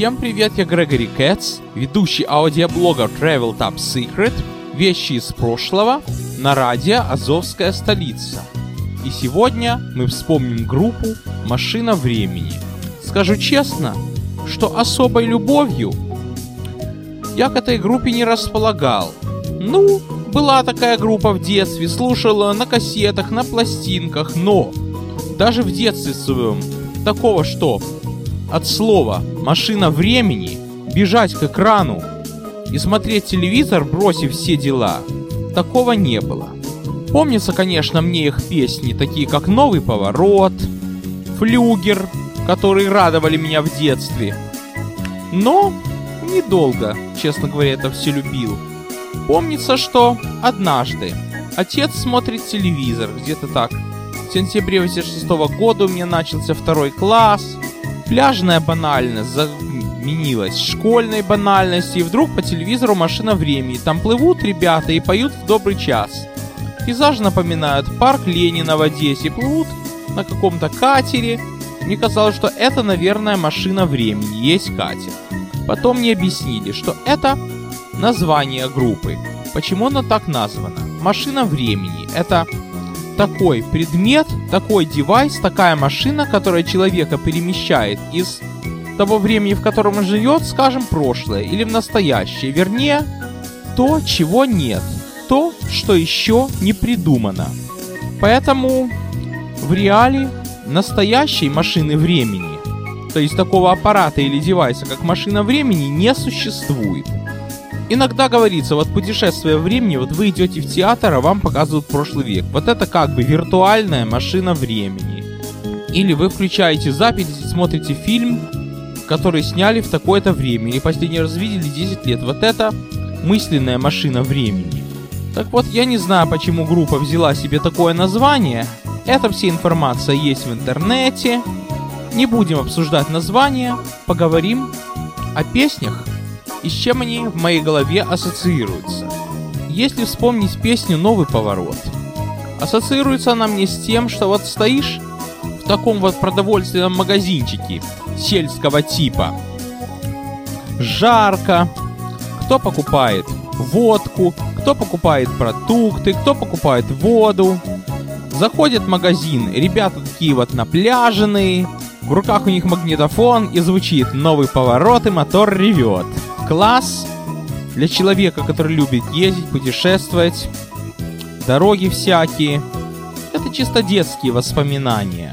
Всем привет, я Грегори Кэтс, ведущий аудиоблога Travel Top Secret, вещи из прошлого на радио «Азовская столица». И сегодня мы вспомним группу «Машина времени». Скажу честно, что особой любовью я к этой группе не располагал. Ну, была такая группа в детстве, слушала на кассетах, на пластинках, но даже в детстве своем такого что от слова «машина времени» бежать к экрану и смотреть телевизор, бросив все дела, такого не было. Помнится, конечно, мне их песни, такие как «Новый поворот», «Флюгер», которые радовали меня в детстве. Но недолго, честно говоря, это все любил. Помнится, что однажды отец смотрит телевизор, где-то так. В сентябре 86 года у меня начался второй класс. Пляжная банальность заменилась школьной банальностью, и вдруг по телевизору машина времени. Там плывут ребята и поют в добрый час. Пейзаж напоминает парк Ленина в Одессе, плывут на каком-то катере. Мне казалось, что это, наверное, машина времени, есть катер. Потом мне объяснили, что это название группы. Почему она так названа? Машина времени. Это такой предмет, такой девайс, такая машина, которая человека перемещает из того времени, в котором он живет, скажем, прошлое или в настоящее. Вернее, то, чего нет. То, что еще не придумано. Поэтому в реале настоящей машины времени, то есть такого аппарата или девайса, как машина времени, не существует. Иногда говорится, вот путешествие времени, вот вы идете в театр, а вам показывают прошлый век. Вот это как бы виртуальная машина времени. Или вы включаете запись и смотрите фильм, который сняли в такое-то время, или последний раз видели 10 лет. Вот это мысленная машина времени. Так вот, я не знаю, почему группа взяла себе такое название. Это вся информация есть в интернете. Не будем обсуждать название, поговорим о песнях и с чем они в моей голове ассоциируются. Если вспомнить песню «Новый поворот», ассоциируется она мне с тем, что вот стоишь в таком вот продовольственном магазинчике сельского типа. Жарко. Кто покупает водку, кто покупает продукты, кто покупает воду. Заходит в магазин, ребята такие вот напляженные, в руках у них магнитофон и звучит «Новый поворот и мотор ревет» класс для человека, который любит ездить, путешествовать, дороги всякие. Это чисто детские воспоминания.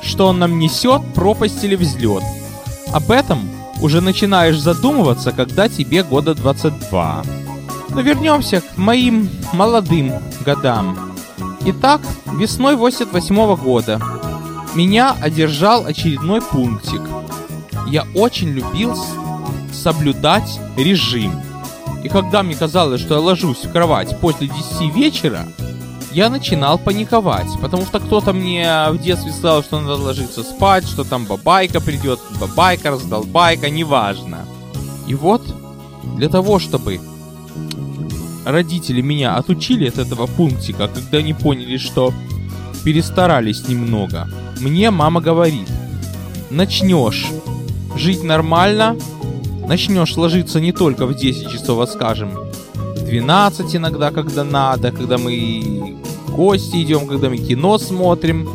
Что он нам несет, пропасть или взлет. Об этом уже начинаешь задумываться, когда тебе года 22. Но вернемся к моим молодым годам. Итак, весной 88 -го года меня одержал очередной пунктик. Я очень любил соблюдать режим. И когда мне казалось, что я ложусь в кровать после 10 вечера, я начинал паниковать, потому что кто-то мне в детстве сказал, что надо ложиться спать, что там бабайка придет, бабайка, раздолбайка, неважно. И вот, для того, чтобы родители меня отучили от этого пунктика, когда они поняли, что перестарались немного, мне мама говорит, начнешь жить нормально, начнешь ложиться не только в 10 часов, а скажем, в 12 иногда, когда надо, когда мы в гости идем, когда мы кино смотрим,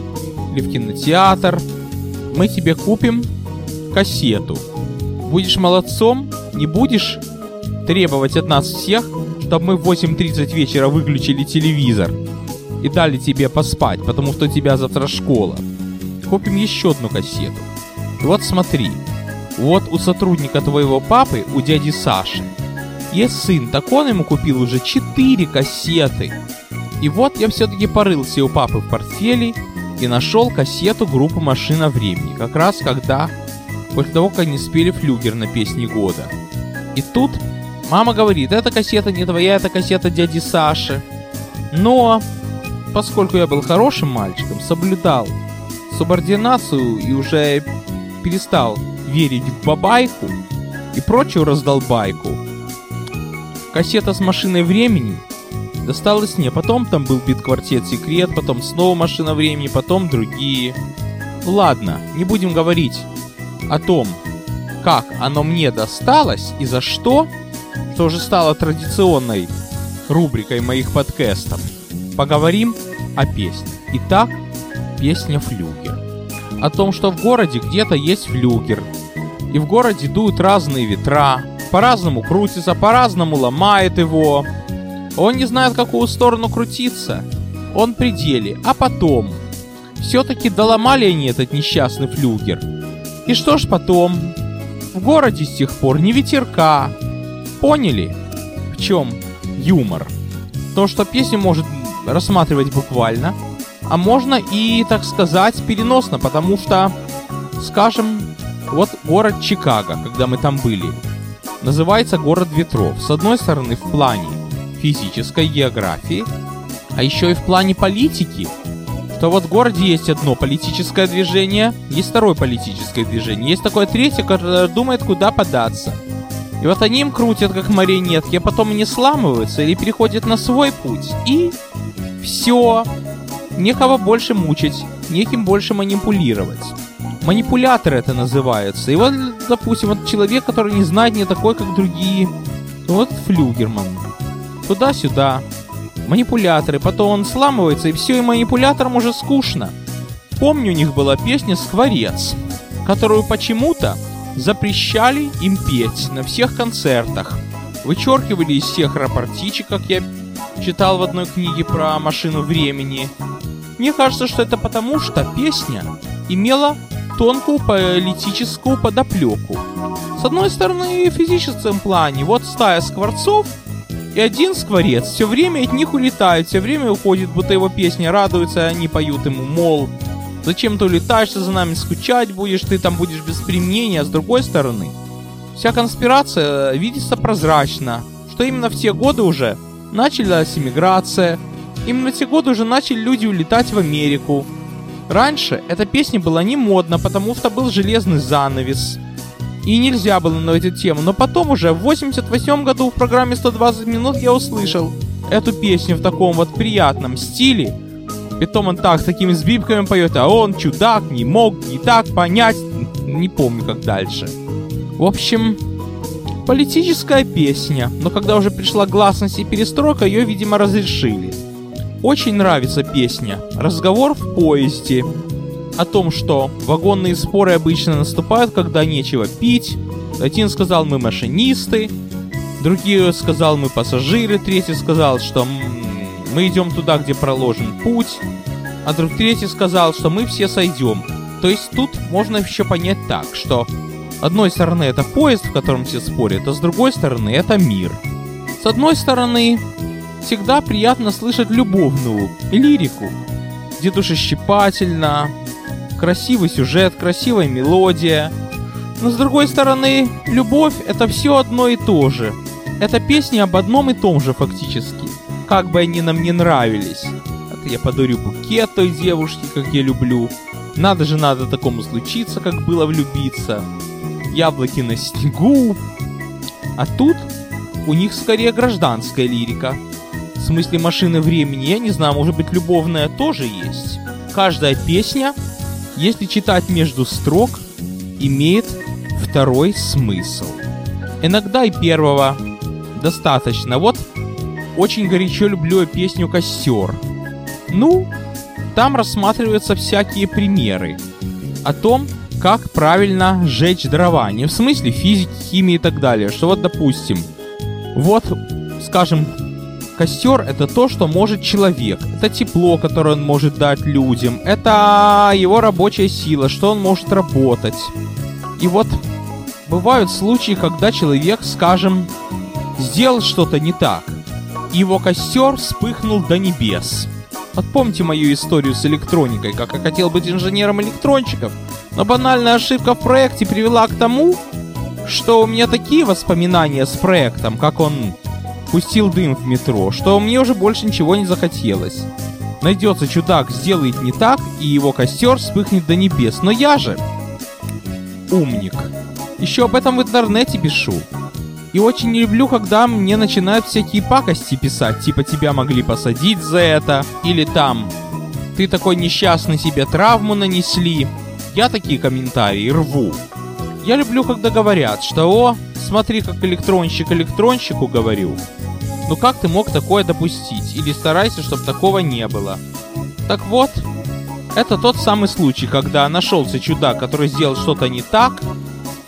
или в кинотеатр, мы тебе купим кассету. Будешь молодцом, не будешь требовать от нас всех, чтобы мы в 8.30 вечера выключили телевизор и дали тебе поспать, потому что у тебя завтра школа. Купим еще одну кассету. И вот смотри, вот у сотрудника твоего папы, у дяди Саши, есть сын, так он ему купил уже 4 кассеты. И вот я все-таки порылся у папы в портфеле и нашел кассету группы «Машина времени», как раз когда, после того, как они спели флюгер на песне года. И тут мама говорит, эта кассета не твоя, это кассета дяди Саши. Но, поскольку я был хорошим мальчиком, соблюдал субординацию и уже перестал верить в бабайку и прочую раздолбайку. Кассета с машиной времени досталась мне. Потом там был бит-квартет Секрет, потом снова машина времени, потом другие. Ладно, не будем говорить о том, как оно мне досталось и за что, что уже стало традиционной рубрикой моих подкастов, поговорим о песне. Итак, песня «Флюгер». О том, что в городе где-то есть флюгер, и в городе дуют разные ветра, по-разному крутится, по-разному ломает его. Он не знает, в какую сторону крутиться. Он при деле. А потом... Все-таки доломали они этот несчастный флюгер. И что ж потом? В городе с тех пор не ветерка. Поняли? В чем юмор? То, что песню может рассматривать буквально, а можно и, так сказать, переносно, потому что, скажем, вот город Чикаго, когда мы там были, называется город ветров. С одной стороны, в плане физической географии, а еще и в плане политики, что вот в городе есть одно политическое движение, есть второе политическое движение, есть такое третье, которое думает, куда податься. И вот они им крутят, как марионетки, а потом они сламываются или переходят на свой путь. И все. Некого больше мучить, неким больше манипулировать. Манипуляторы это называются. И вот, допустим, вот человек, который не знает не такой, как другие. Вот флюгерман. Туда-сюда. Манипуляторы. Потом он сламывается, и все, и манипуляторам уже скучно. Помню, у них была песня «Скворец», которую почему-то запрещали им петь на всех концертах. Вычеркивали из всех рапортичек, как я читал в одной книге про машину времени. Мне кажется, что это потому, что песня имела тонкую политическую подоплеку. С одной стороны, в физическом плане, вот стая скворцов и один скворец. Все время от них улетает, все время уходит, будто его песня радуется, они поют ему, мол, зачем ты улетаешься за нами, скучать будешь, ты там будешь без применения, а с другой стороны, вся конспирация видится прозрачно, что именно в те годы уже началась иммиграция, именно в те годы уже начали люди улетать в Америку, Раньше эта песня была не модна, потому что был железный занавес. И нельзя было на эту тему. Но потом уже в 88 году в программе 120 минут я услышал эту песню в таком вот приятном стиле. Притом он так, с такими сбивками поет, а он, чудак, не мог не так понять. Не помню, как дальше. В общем, политическая песня. Но когда уже пришла гласность и перестройка, ее, видимо, разрешили. Очень нравится песня «Разговор в поезде» о том, что вагонные споры обычно наступают, когда нечего пить. Один сказал «мы машинисты», другие сказал «мы пассажиры», третий сказал, что мы идем туда, где проложен путь, а друг третий сказал, что мы все сойдем. То есть тут можно еще понять так, что одной стороны это поезд, в котором все спорят, а с другой стороны это мир. С одной стороны, всегда приятно слышать любовную лирику, где душещипательно, красивый сюжет, красивая мелодия. Но с другой стороны, любовь это все одно и то же. Это песни об одном и том же фактически. Как бы они нам не нравились. Это я подарю букет той девушке, как я люблю. Надо же надо такому случиться, как было влюбиться. Яблоки на снегу. А тут у них скорее гражданская лирика – в смысле машины времени, я не знаю, может быть любовная тоже есть. Каждая песня, если читать между строк, имеет второй смысл. Иногда и первого достаточно. Вот очень горячо люблю песню «Костер». Ну, там рассматриваются всякие примеры о том, как правильно сжечь дрова. Не в смысле физики, химии и так далее. Что вот, допустим, вот, скажем, Костер это то, что может человек. Это тепло, которое он может дать людям. Это его рабочая сила, что он может работать. И вот бывают случаи, когда человек, скажем, сделал что-то не так. И его костер вспыхнул до небес. Вот помните мою историю с электроникой, как я хотел быть инженером электрончиков, но банальная ошибка в проекте привела к тому, что у меня такие воспоминания с проектом, как он пустил дым в метро, что мне уже больше ничего не захотелось. Найдется чудак, сделает не так, и его костер вспыхнет до небес. Но я же умник. Еще об этом в интернете пишу. И очень не люблю, когда мне начинают всякие пакости писать, типа тебя могли посадить за это, или там ты такой несчастный себе травму нанесли. Я такие комментарии рву. Я люблю, когда говорят, что «О, смотри, как электронщик электронщику говорю». Ну как ты мог такое допустить? Или старайся, чтобы такого не было. Так вот, это тот самый случай, когда нашелся чудак, который сделал что-то не так,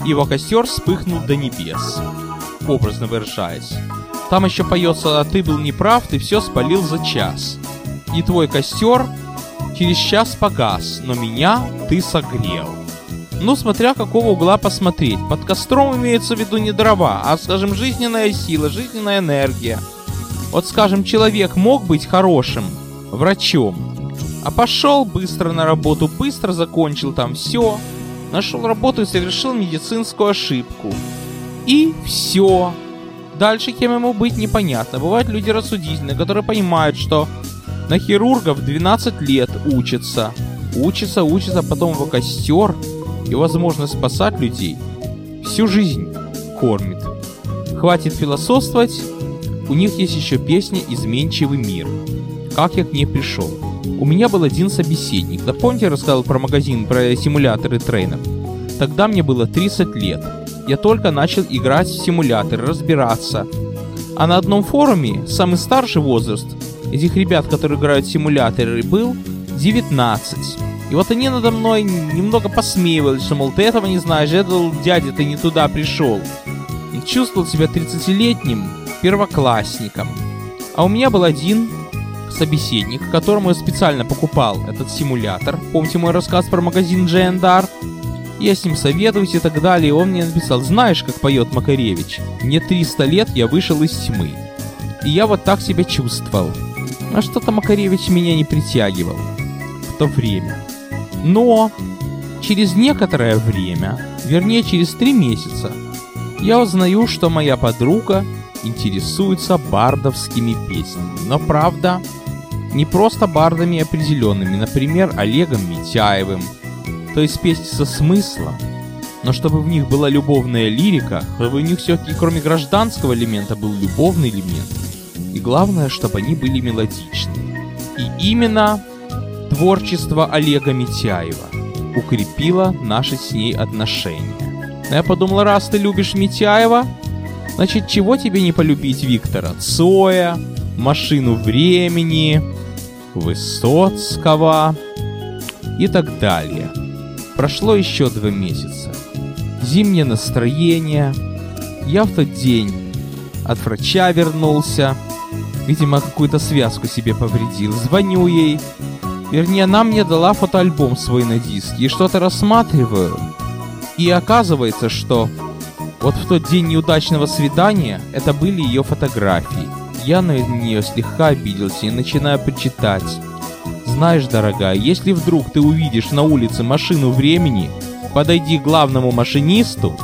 и его костер вспыхнул до небес. Образно выражаясь. Там еще поется «А ты был неправ, ты все спалил за час». И твой костер через час погас, но меня ты согрел. Ну, смотря какого угла посмотреть. Под костром имеется в виду не дрова, а, скажем, жизненная сила, жизненная энергия. Вот, скажем, человек мог быть хорошим врачом, а пошел быстро на работу, быстро закончил там все, нашел работу и совершил медицинскую ошибку. И все. Дальше кем ему быть непонятно. Бывают люди рассудительные, которые понимают, что на хирургов 12 лет учатся. Учится, учится, потом его костер и возможность спасать людей всю жизнь кормит. Хватит философствовать, у них есть еще песня «Изменчивый мир». Как я к ней пришел? У меня был один собеседник. Да помните, я рассказывал про магазин, про симуляторы трейнов? Тогда мне было 30 лет. Я только начал играть в симуляторы, разбираться. А на одном форуме самый старший возраст этих ребят, которые играют в симуляторы, был 19. И вот они надо мной немного посмеивались, что, мол, ты этого не знаешь, это, дядя, ты не туда пришел. И чувствовал себя 30-летним первоклассником. А у меня был один собеседник, которому я специально покупал этот симулятор. Помните мой рассказ про магазин Джендар? Я с ним советуюсь и так далее, и он мне написал, знаешь, как поет Макаревич? Мне 300 лет, я вышел из тьмы. И я вот так себя чувствовал. А что-то Макаревич меня не притягивал в то время. Но через некоторое время, вернее через три месяца, я узнаю, что моя подруга интересуется бардовскими песнями. Но правда, не просто бардами определенными, например, Олегом Митяевым, то есть песни со смыслом, но чтобы в них была любовная лирика, чтобы в них все-таки кроме гражданского элемента был любовный элемент. И главное, чтобы они были мелодичны. И именно творчество Олега Митяева укрепило наши с ней отношения. Но я подумал, раз ты любишь Митяева, значит, чего тебе не полюбить Виктора Цоя, Машину времени, Высоцкого и так далее. Прошло еще два месяца. Зимнее настроение. Я в тот день от врача вернулся. Видимо, какую-то связку себе повредил. Звоню ей. Вернее, она мне дала фотоальбом свой на диске. И что-то рассматриваю. И оказывается, что вот в тот день неудачного свидания это были ее фотографии. Я на нее слегка обиделся и начинаю почитать. Знаешь, дорогая, если вдруг ты увидишь на улице машину времени, подойди к главному машинисту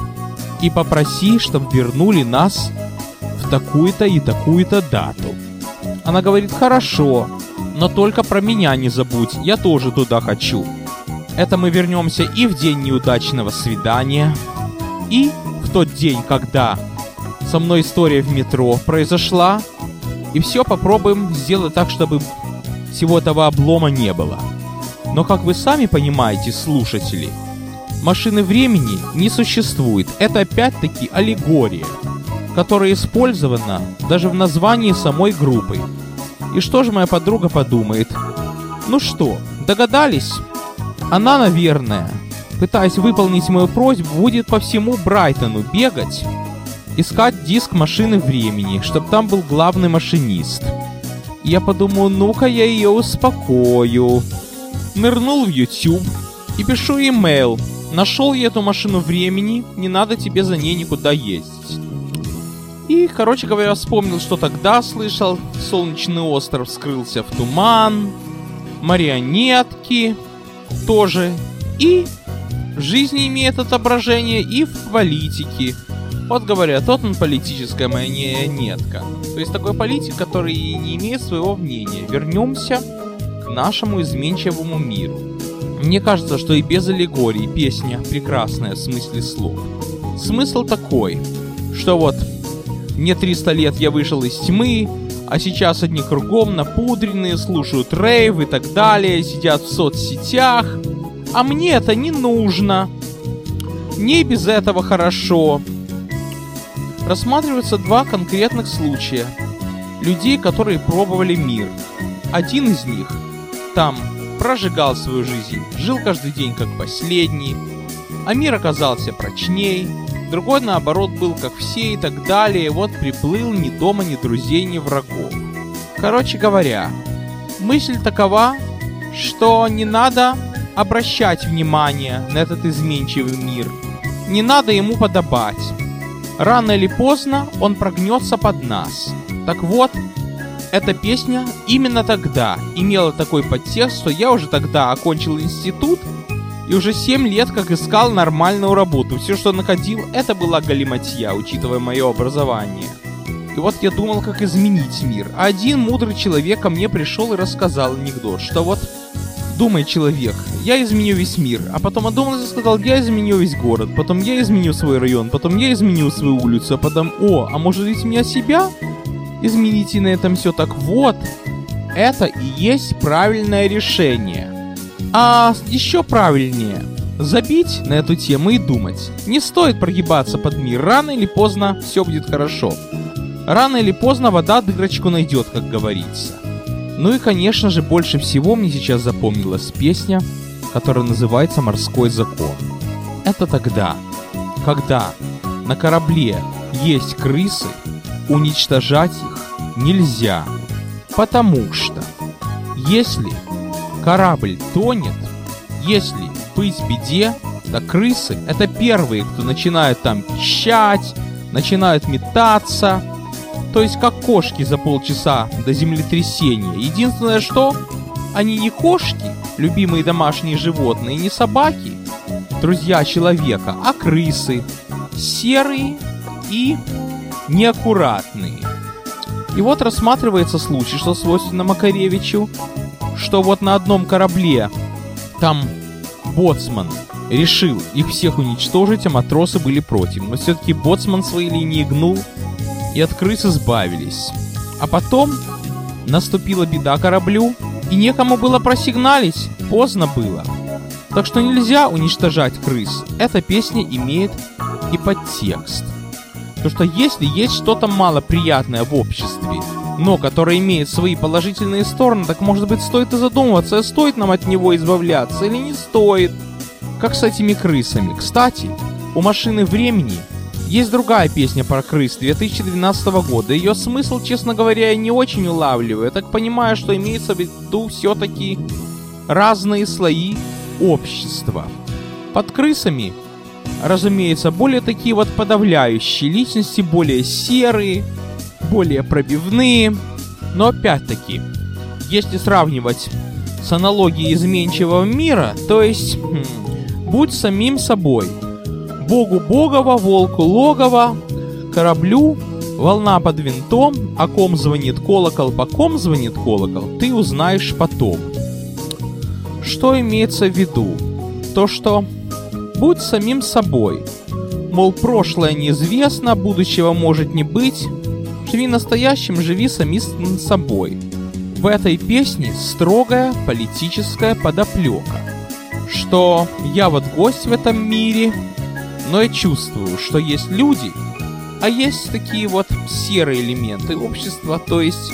и попроси, чтобы вернули нас в такую-то и такую-то дату. Она говорит, хорошо, но только про меня не забудь, я тоже туда хочу. Это мы вернемся и в день неудачного свидания, и в тот день, когда со мной история в метро произошла, и все попробуем сделать так, чтобы всего этого облома не было. Но как вы сами понимаете, слушатели, машины времени не существует. Это опять-таки аллегория, которая использована даже в названии самой группы. И что же моя подруга подумает? Ну что, догадались? Она, наверное, пытаясь выполнить мою просьбу, будет по всему Брайтону бегать, искать диск машины времени, чтобы там был главный машинист. Я подумал, ну-ка я ее успокою. Нырнул в YouTube и пишу имейл. Нашел я эту машину времени, не надо тебе за ней никуда ездить. И, короче говоря, вспомнил, что тогда слышал. Солнечный остров скрылся в туман. Марионетки тоже. И в жизни имеет отображение, и в политике. Вот говорят, тот он политическая марионетка. То есть такой политик, который не имеет своего мнения. Вернемся к нашему изменчивому миру. Мне кажется, что и без аллегории песня прекрасная в смысле слов. Смысл такой, что вот мне 300 лет я вышел из тьмы, а сейчас одни кругом напудренные, слушают рейв и так далее, сидят в соцсетях, а мне это не нужно. Мне и без этого хорошо. Рассматриваются два конкретных случая. Людей, которые пробовали мир. Один из них там прожигал свою жизнь, жил каждый день как последний, а мир оказался прочней, другой наоборот был как все и так далее, вот приплыл ни дома, ни друзей, ни врагов. Короче говоря, мысль такова, что не надо обращать внимание на этот изменчивый мир, не надо ему подобать. Рано или поздно он прогнется под нас. Так вот, эта песня именно тогда имела такой подтекст, что я уже тогда окончил институт и уже 7 лет как искал нормальную работу. Все, что находил, это была галиматья, учитывая мое образование. И вот я думал, как изменить мир. А один мудрый человек ко мне пришел и рассказал анекдот, что вот Думай, человек, я изменю весь мир, а потом одумался и сказал, я изменю весь город, потом я изменю свой район, потом я изменю свою улицу, а потом, о, а может быть меня себя? Измените на этом все так вот. Это и есть правильное решение. А еще правильнее забить на эту тему и думать. Не стоит прогибаться под мир, рано или поздно все будет хорошо. Рано или поздно вода дырочку найдет, как говорится. Ну и, конечно же, больше всего мне сейчас запомнилась песня, которая называется «Морской закон». Это тогда, когда на корабле есть крысы, уничтожать их нельзя, потому что если корабль тонет, если быть беде, то крысы это первые, кто начинают там пищать, начинают метаться, то есть как кошки за полчаса до землетрясения. Единственное что, они не кошки, любимые домашние животные, не собаки, друзья человека, а крысы, серые и неаккуратные. И вот рассматривается случай, что свойственно Макаревичу, что вот на одном корабле там боцман решил их всех уничтожить, а матросы были против. Но все-таки боцман свои линии гнул, и от крыс избавились. А потом наступила беда кораблю, и некому было просигналить, поздно было. Так что нельзя уничтожать крыс. Эта песня имеет и подтекст. То что если есть что-то малоприятное в обществе, но которое имеет свои положительные стороны, так может быть стоит и задумываться, стоит нам от него избавляться или не стоит. Как с этими крысами. Кстати, у машины времени есть другая песня про крыс 2012 года. Ее смысл, честно говоря, я не очень улавливаю. Я так понимаю, что имеется в виду все-таки разные слои общества. Под крысами разумеется, более такие вот подавляющие личности, более серые, более пробивные. Но опять-таки, если сравнивать с аналогией изменчивого мира, то есть хм, будь самим собой. Богу Богова, волку логова, кораблю, волна под винтом, о ком звонит колокол, по ком звонит колокол, ты узнаешь потом. Что имеется в виду? То, что Будь самим собой. Мол, прошлое неизвестно, будущего может не быть. Живи настоящим, живи самим собой. В этой песне строгая политическая подоплека. Что я вот гость в этом мире, но я чувствую, что есть люди, а есть такие вот серые элементы общества, то есть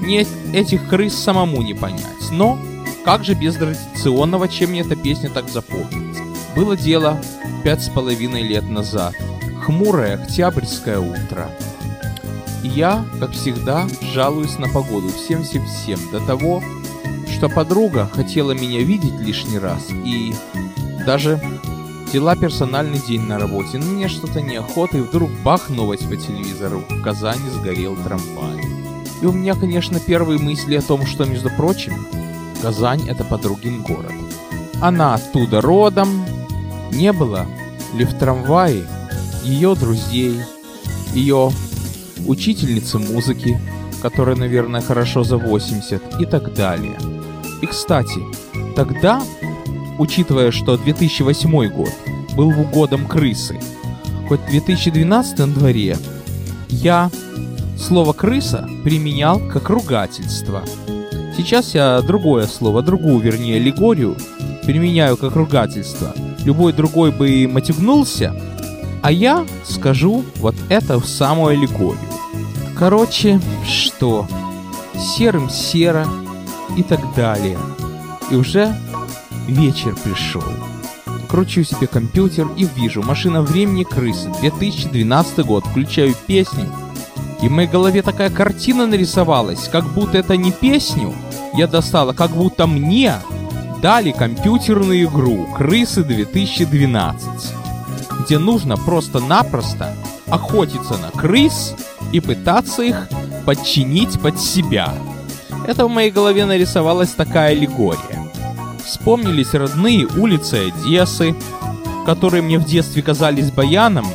мне этих крыс самому не понять. Но как же без традиционного, чем мне эта песня так запомнится? Было дело пять с половиной лет назад. Хмурое октябрьское утро. Я, как всегда, жалуюсь на погоду всем-всем-всем до того, что подруга хотела меня видеть лишний раз и даже дела персональный день на работе, но мне что-то неохота, и вдруг бах, новость по телевизору. В Казани сгорел трамвай. И у меня, конечно, первые мысли о том, что, между прочим, Казань — это подругин город. Она оттуда родом, не было ли в трамвае ее друзей, ее учительницы музыки, которая, наверное, хорошо за 80 и так далее. И, кстати, тогда, учитывая, что 2008 год был годом крысы, хоть 2012 на дворе, я слово «крыса» применял как ругательство. Сейчас я другое слово, другую, вернее, аллегорию, применяю как ругательство – любой другой бы матюгнулся, а я скажу вот это в самую аллегорию. Короче, что? Серым серо и так далее. И уже вечер пришел. Кручу себе компьютер и вижу «Машина времени крысы», 2012 год, включаю песню. И в моей голове такая картина нарисовалась, как будто это не песню я достала, как будто мне дали компьютерную игру «Крысы 2012», где нужно просто-напросто охотиться на крыс и пытаться их подчинить под себя. Это в моей голове нарисовалась такая аллегория. Вспомнились родные улицы Одессы, которые мне в детстве казались баяном,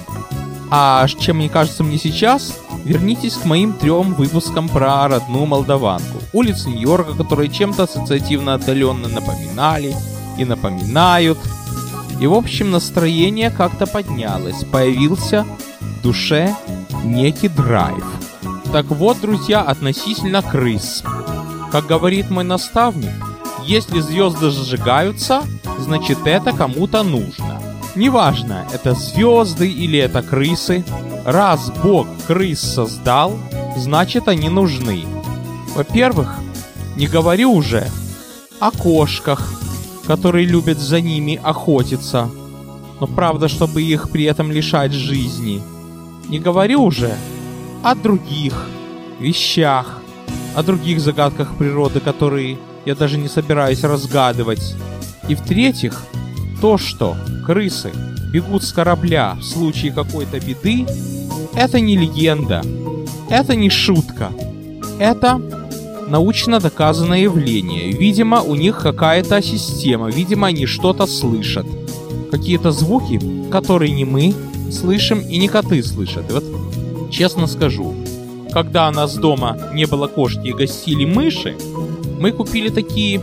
а чем мне кажется мне сейчас, вернитесь к моим трем выпускам про родную Молдаванку. Улицы Нью-Йорка, которые чем-то ассоциативно отдаленно напоминали и напоминают. И в общем настроение как-то поднялось, появился в душе некий драйв. Так вот, друзья, относительно крыс. Как говорит мой наставник, если звезды зажигаются, значит это кому-то нужно. Неважно, это звезды или это крысы, Раз Бог крыс создал, значит они нужны. Во-первых, не говорю уже о кошках, которые любят за ними охотиться, но правда, чтобы их при этом лишать жизни. Не говорю уже о других вещах, о других загадках природы, которые я даже не собираюсь разгадывать. И в-третьих, то, что крысы бегут с корабля в случае какой-то беды, это не легенда, это не шутка, это научно доказанное явление. Видимо, у них какая-то система, видимо, они что-то слышат. Какие-то звуки, которые не мы слышим и не коты слышат. И вот, честно скажу, когда у нас дома не было кошки и гостили мыши, мы купили такие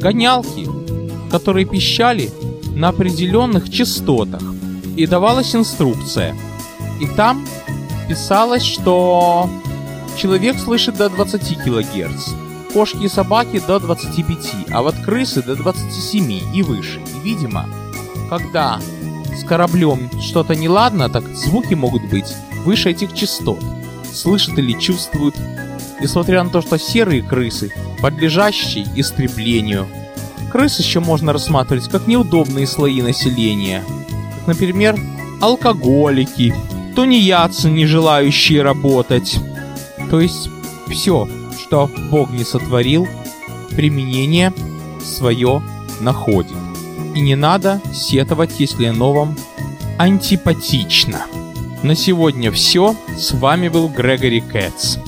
гонялки, которые пищали на определенных частотах. И давалась инструкция. И там писалось, что человек слышит до 20 кГц, кошки и собаки до 25, а вот крысы до 27 и выше. И, видимо, когда с кораблем что-то неладно, так звуки могут быть выше этих частот. Слышат или чувствуют. Несмотря на то, что серые крысы, подлежащие истреблению – Крыс еще можно рассматривать как неудобные слои населения. Как, например, алкоголики, тунеядцы, не желающие работать. То есть все, что Бог не сотворил, применение свое находит. И не надо сетовать, если оно вам антипатично. На сегодня все. С вами был Грегори Кэтс.